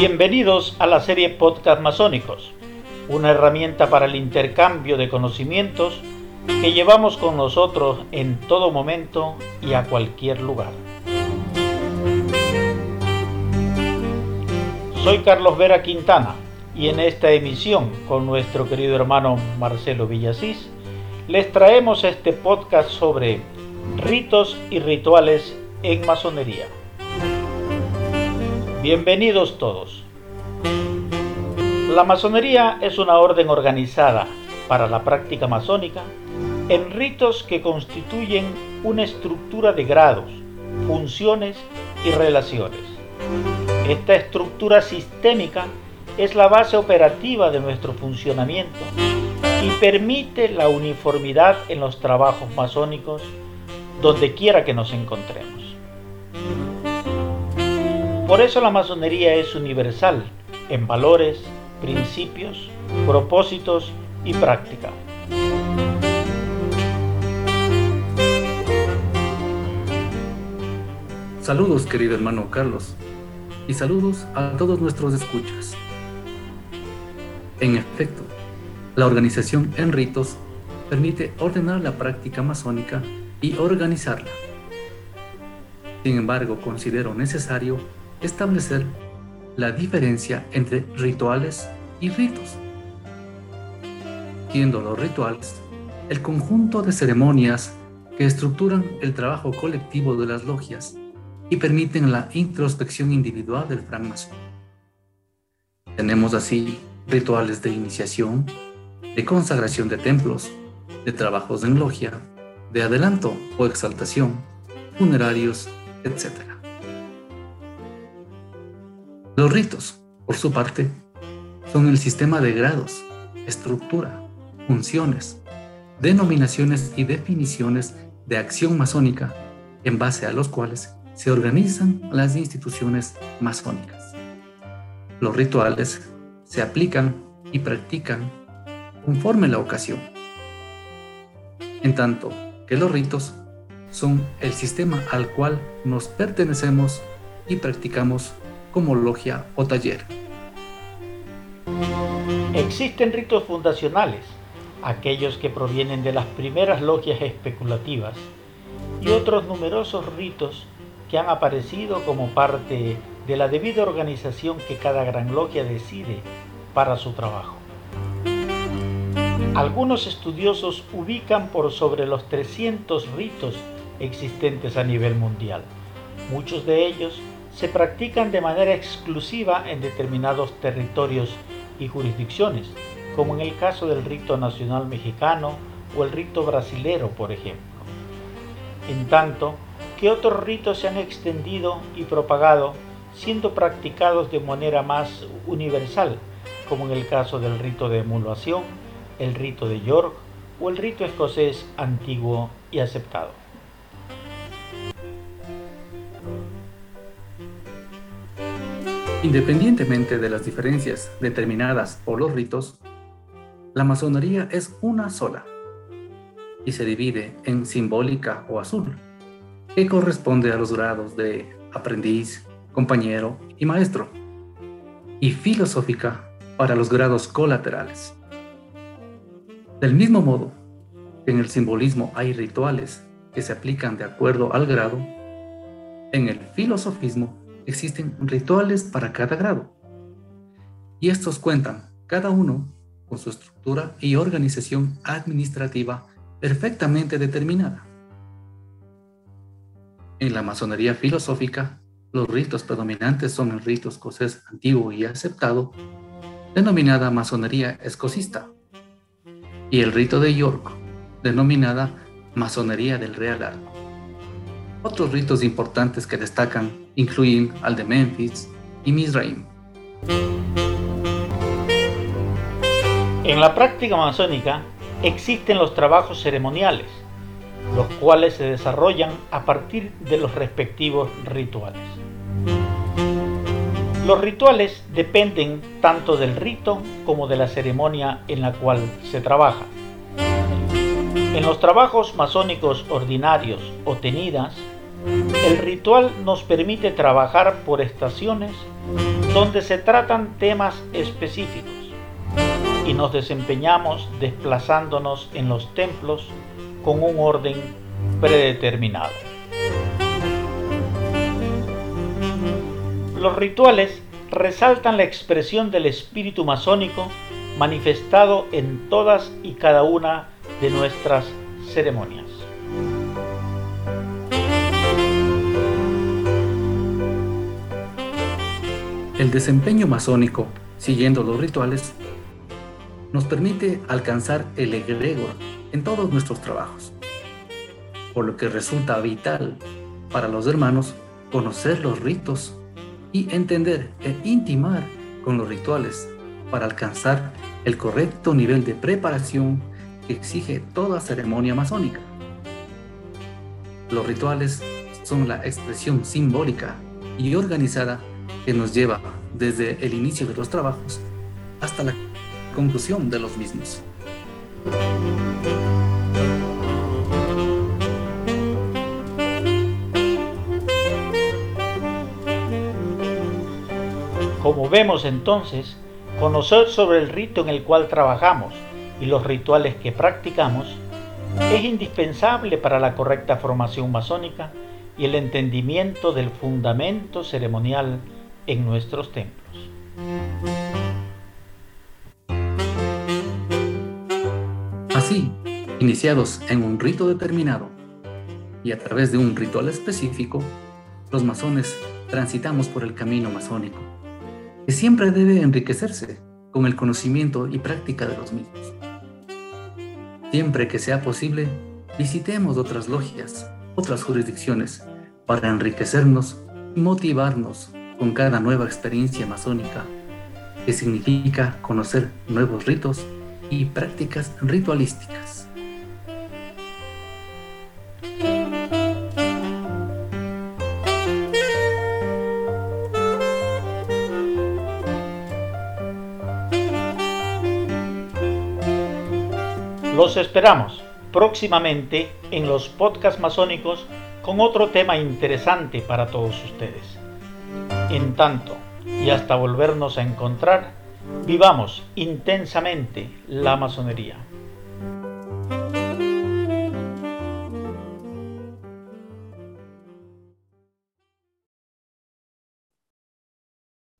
Bienvenidos a la serie Podcast Masónicos, una herramienta para el intercambio de conocimientos que llevamos con nosotros en todo momento y a cualquier lugar. Soy Carlos Vera Quintana y en esta emisión con nuestro querido hermano Marcelo Villasís les traemos este podcast sobre ritos y rituales en masonería. Bienvenidos todos. La masonería es una orden organizada para la práctica masónica en ritos que constituyen una estructura de grados, funciones y relaciones. Esta estructura sistémica es la base operativa de nuestro funcionamiento y permite la uniformidad en los trabajos masónicos donde quiera que nos encontremos. Por eso la masonería es universal en valores, principios, propósitos y práctica. Saludos querido hermano Carlos y saludos a todos nuestros escuchas. En efecto, la organización en ritos permite ordenar la práctica masónica y organizarla. Sin embargo, considero necesario establecer la diferencia entre rituales y ritos, siendo los rituales el conjunto de ceremonias que estructuran el trabajo colectivo de las logias y permiten la introspección individual del francmasón. Tenemos así rituales de iniciación, de consagración de templos, de trabajos en logia, de adelanto o exaltación, funerarios, etc. Los ritos, por su parte, son el sistema de grados, estructura, funciones, denominaciones y definiciones de acción masónica en base a los cuales se organizan las instituciones masónicas. Los rituales se aplican y practican conforme la ocasión, en tanto que los ritos son el sistema al cual nos pertenecemos y practicamos como logia o taller. Existen ritos fundacionales, aquellos que provienen de las primeras logias especulativas, y otros numerosos ritos que han aparecido como parte de la debida organización que cada gran logia decide para su trabajo. Algunos estudiosos ubican por sobre los 300 ritos existentes a nivel mundial. Muchos de ellos se practican de manera exclusiva en determinados territorios y jurisdicciones, como en el caso del rito nacional mexicano o el rito brasilero, por ejemplo. En tanto que otros ritos se han extendido y propagado siendo practicados de manera más universal, como en el caso del rito de emulación, el rito de York o el rito escocés antiguo y aceptado. Independientemente de las diferencias determinadas por los ritos, la masonería es una sola y se divide en simbólica o azul, que corresponde a los grados de aprendiz, compañero y maestro, y filosófica para los grados colaterales. Del mismo modo que en el simbolismo hay rituales que se aplican de acuerdo al grado, en el filosofismo existen rituales para cada grado. Y estos cuentan, cada uno, con su estructura y organización administrativa perfectamente determinada. En la masonería filosófica, los ritos predominantes son el rito escocés antiguo y aceptado, denominada masonería escocista, y el rito de York, denominada masonería del Real Arco. Otros ritos importantes que destacan incluyen al de Memphis y Mizraim. En la práctica masónica existen los trabajos ceremoniales, los cuales se desarrollan a partir de los respectivos rituales. Los rituales dependen tanto del rito como de la ceremonia en la cual se trabaja. En los trabajos masónicos ordinarios o tenidas, El ritual nos permite trabajar por estaciones donde se tratan temas específicos y nos desempeñamos desplazándonos en los templos con un orden predeterminado. Los rituales resaltan la expresión del espíritu masónico manifestado en todas y cada una de nuestras ceremonias. El desempeño masónico, siguiendo los rituales, nos permite alcanzar el egregor en todos nuestros trabajos, por lo que resulta vital para los hermanos conocer los ritos y entender e intimar con los rituales para alcanzar el correcto nivel de preparación que exige toda ceremonia masónica. Los rituales son la expresión simbólica y organizada que nos lleva desde el inicio de los trabajos hasta la conclusión de los mismos. Como vemos entonces, conocer sobre el rito en el cual trabajamos y los rituales que practicamos es indispensable para la correcta formación masónica y el entendimiento del fundamento ceremonial en nuestros templos. Así, iniciados en un rito determinado y a través de un ritual específico, los masones transitamos por el camino masónico, que siempre debe enriquecerse con el conocimiento y práctica de los mismos. Siempre que sea posible, visitemos otras logias, otras jurisdicciones, para enriquecernos y motivarnos con cada nueva experiencia masónica, que significa conocer nuevos ritos y prácticas ritualísticas. Los esperamos próximamente en los podcasts masónicos con otro tema interesante para todos ustedes. En tanto, y hasta volvernos a encontrar, vivamos intensamente la masonería.